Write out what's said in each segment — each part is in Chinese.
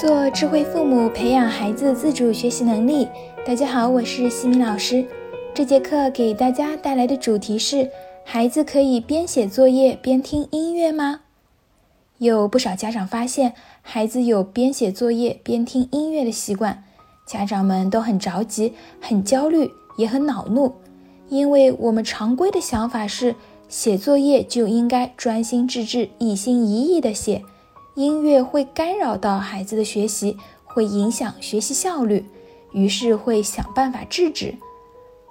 做智慧父母，培养孩子自主学习能力。大家好，我是西米老师。这节课给大家带来的主题是：孩子可以边写作业边听音乐吗？有不少家长发现，孩子有边写作业边听音乐的习惯，家长们都很着急、很焦虑，也很恼怒，因为我们常规的想法是，写作业就应该专心致志、一心一意地写。音乐会干扰到孩子的学习，会影响学习效率，于是会想办法制止。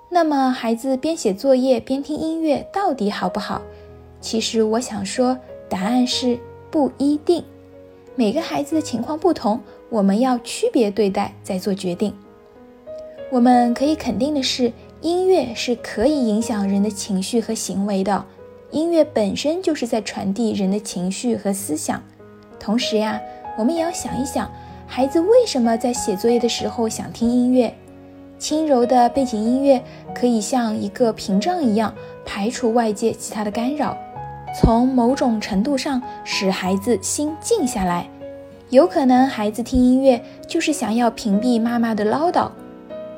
那么，孩子边写作业边听音乐到底好不好？其实我想说，答案是不一定。每个孩子的情况不同，我们要区别对待再做决定。我们可以肯定的是，音乐是可以影响人的情绪和行为的。音乐本身就是在传递人的情绪和思想。同时呀，我们也要想一想，孩子为什么在写作业的时候想听音乐？轻柔的背景音乐可以像一个屏障一样，排除外界其他的干扰，从某种程度上使孩子心静下来。有可能孩子听音乐就是想要屏蔽妈妈的唠叨。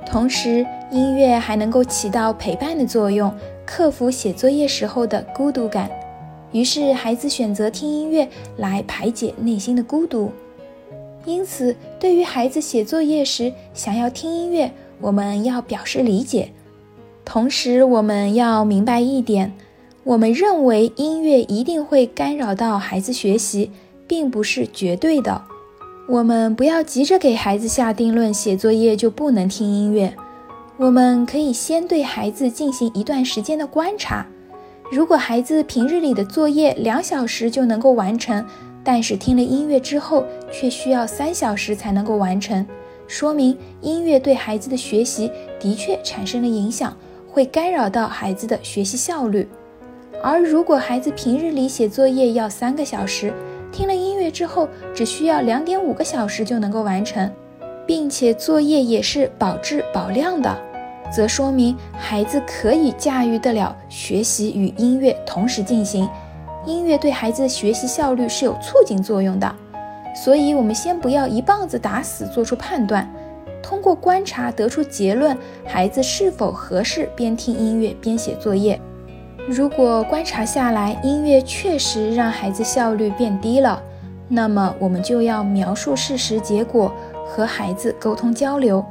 同时，音乐还能够起到陪伴的作用，克服写作业时候的孤独感。于是，孩子选择听音乐来排解内心的孤独。因此，对于孩子写作业时想要听音乐，我们要表示理解。同时，我们要明白一点：我们认为音乐一定会干扰到孩子学习，并不是绝对的。我们不要急着给孩子下定论，写作业就不能听音乐。我们可以先对孩子进行一段时间的观察。如果孩子平日里的作业两小时就能够完成，但是听了音乐之后却需要三小时才能够完成，说明音乐对孩子的学习的确产生了影响，会干扰到孩子的学习效率。而如果孩子平日里写作业要三个小时，听了音乐之后只需要两点五个小时就能够完成，并且作业也是保质保量的。则说明孩子可以驾驭得了学习与音乐同时进行，音乐对孩子的学习效率是有促进作用的。所以，我们先不要一棒子打死做出判断，通过观察得出结论，孩子是否合适边听音乐边写作业。如果观察下来，音乐确实让孩子效率变低了，那么我们就要描述事实结果，和孩子沟通交流，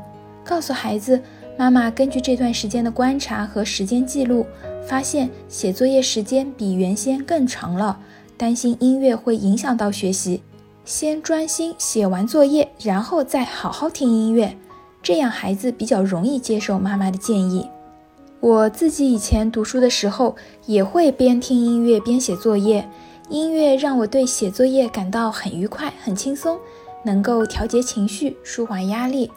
告诉孩子。妈妈根据这段时间的观察和时间记录，发现写作业时间比原先更长了，担心音乐会影响到学习，先专心写完作业，然后再好好听音乐，这样孩子比较容易接受妈妈的建议。我自己以前读书的时候，也会边听音乐边写作业，音乐让我对写作业感到很愉快、很轻松，能够调节情绪、舒缓压力。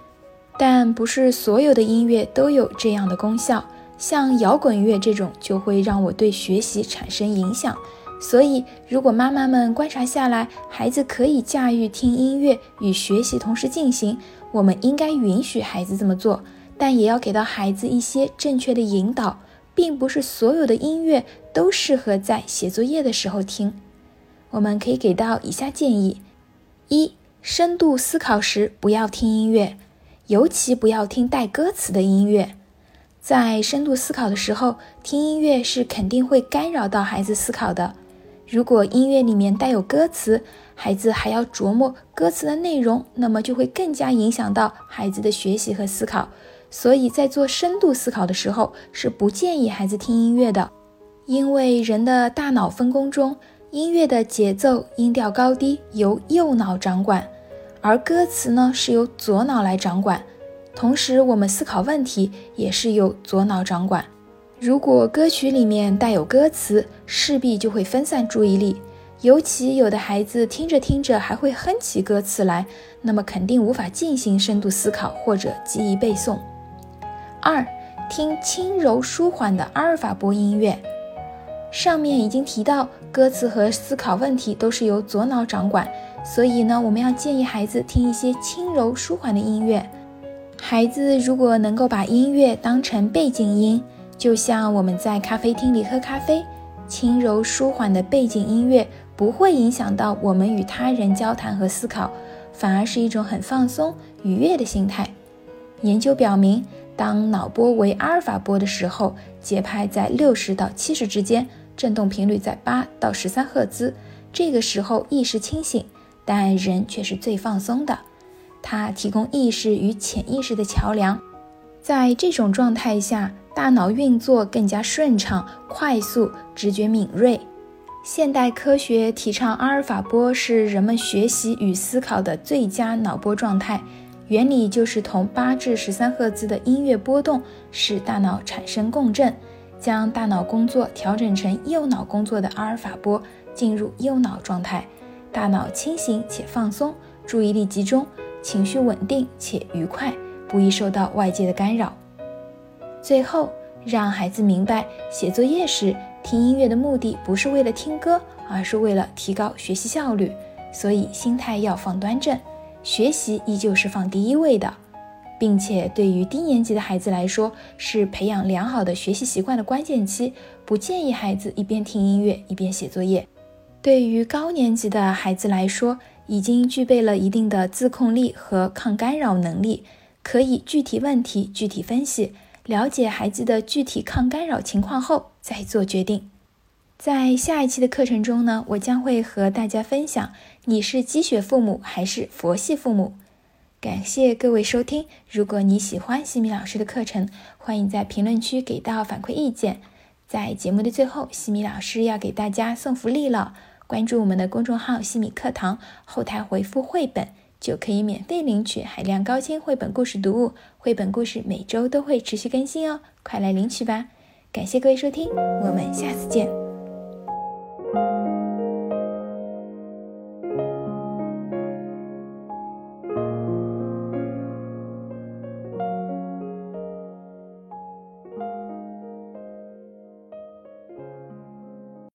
但不是所有的音乐都有这样的功效，像摇滚乐这种就会让我对学习产生影响。所以，如果妈妈们观察下来，孩子可以驾驭听音乐与学习同时进行，我们应该允许孩子这么做，但也要给到孩子一些正确的引导，并不是所有的音乐都适合在写作业的时候听。我们可以给到以下建议：一、深度思考时不要听音乐。尤其不要听带歌词的音乐，在深度思考的时候，听音乐是肯定会干扰到孩子思考的。如果音乐里面带有歌词，孩子还要琢磨歌词的内容，那么就会更加影响到孩子的学习和思考。所以在做深度思考的时候，是不建议孩子听音乐的，因为人的大脑分工中，音乐的节奏、音调高低由右脑掌管。而歌词呢，是由左脑来掌管，同时我们思考问题也是由左脑掌管。如果歌曲里面带有歌词，势必就会分散注意力，尤其有的孩子听着听着还会哼起歌词来，那么肯定无法进行深度思考或者记忆背诵。二，听轻柔舒缓的阿尔法波音乐。上面已经提到，歌词和思考问题都是由左脑掌管。所以呢，我们要建议孩子听一些轻柔舒缓的音乐。孩子如果能够把音乐当成背景音，就像我们在咖啡厅里喝咖啡，轻柔舒缓的背景音乐不会影响到我们与他人交谈和思考，反而是一种很放松、愉悦的心态。研究表明，当脑波为阿尔法波的时候，节拍在六十到七十之间，振动频率在八到十三赫兹。这个时候意识清醒，但人却是最放松的。它提供意识与潜意识的桥梁。在这种状态下，大脑运作更加顺畅、快速，直觉敏锐。现代科学提倡阿尔法波是人们学习与思考的最佳脑波状态。原理就是同八至十三赫兹的音乐波动使大脑产生共振，将大脑工作调整成右脑工作的阿尔法波，进入右脑状态，大脑清醒且放松，注意力集中，情绪稳定且愉快。不易受到外界的干扰。最后，让孩子明白，写作业时听音乐的目的不是为了听歌，而是为了提高学习效率。所以，心态要放端正，学习依旧是放第一位的，并且对于低年级的孩子来说，是培养良好的学习习惯的关键期。不建议孩子一边听音乐一边写作业。对于高年级的孩子来说，已经具备了一定的自控力和抗干扰能力。可以具体问题具体分析，了解孩子的具体抗干扰情况后再做决定。在下一期的课程中呢，我将会和大家分享你是鸡血父母还是佛系父母。感谢各位收听，如果你喜欢西米老师的课程，欢迎在评论区给到反馈意见。在节目的最后，西米老师要给大家送福利了，关注我们的公众号“西米课堂”，后台回复“绘本”。就可以免费领取海量高清绘本故事读物，绘本故事每周都会持续更新哦，快来领取吧！感谢各位收听，我们下次见。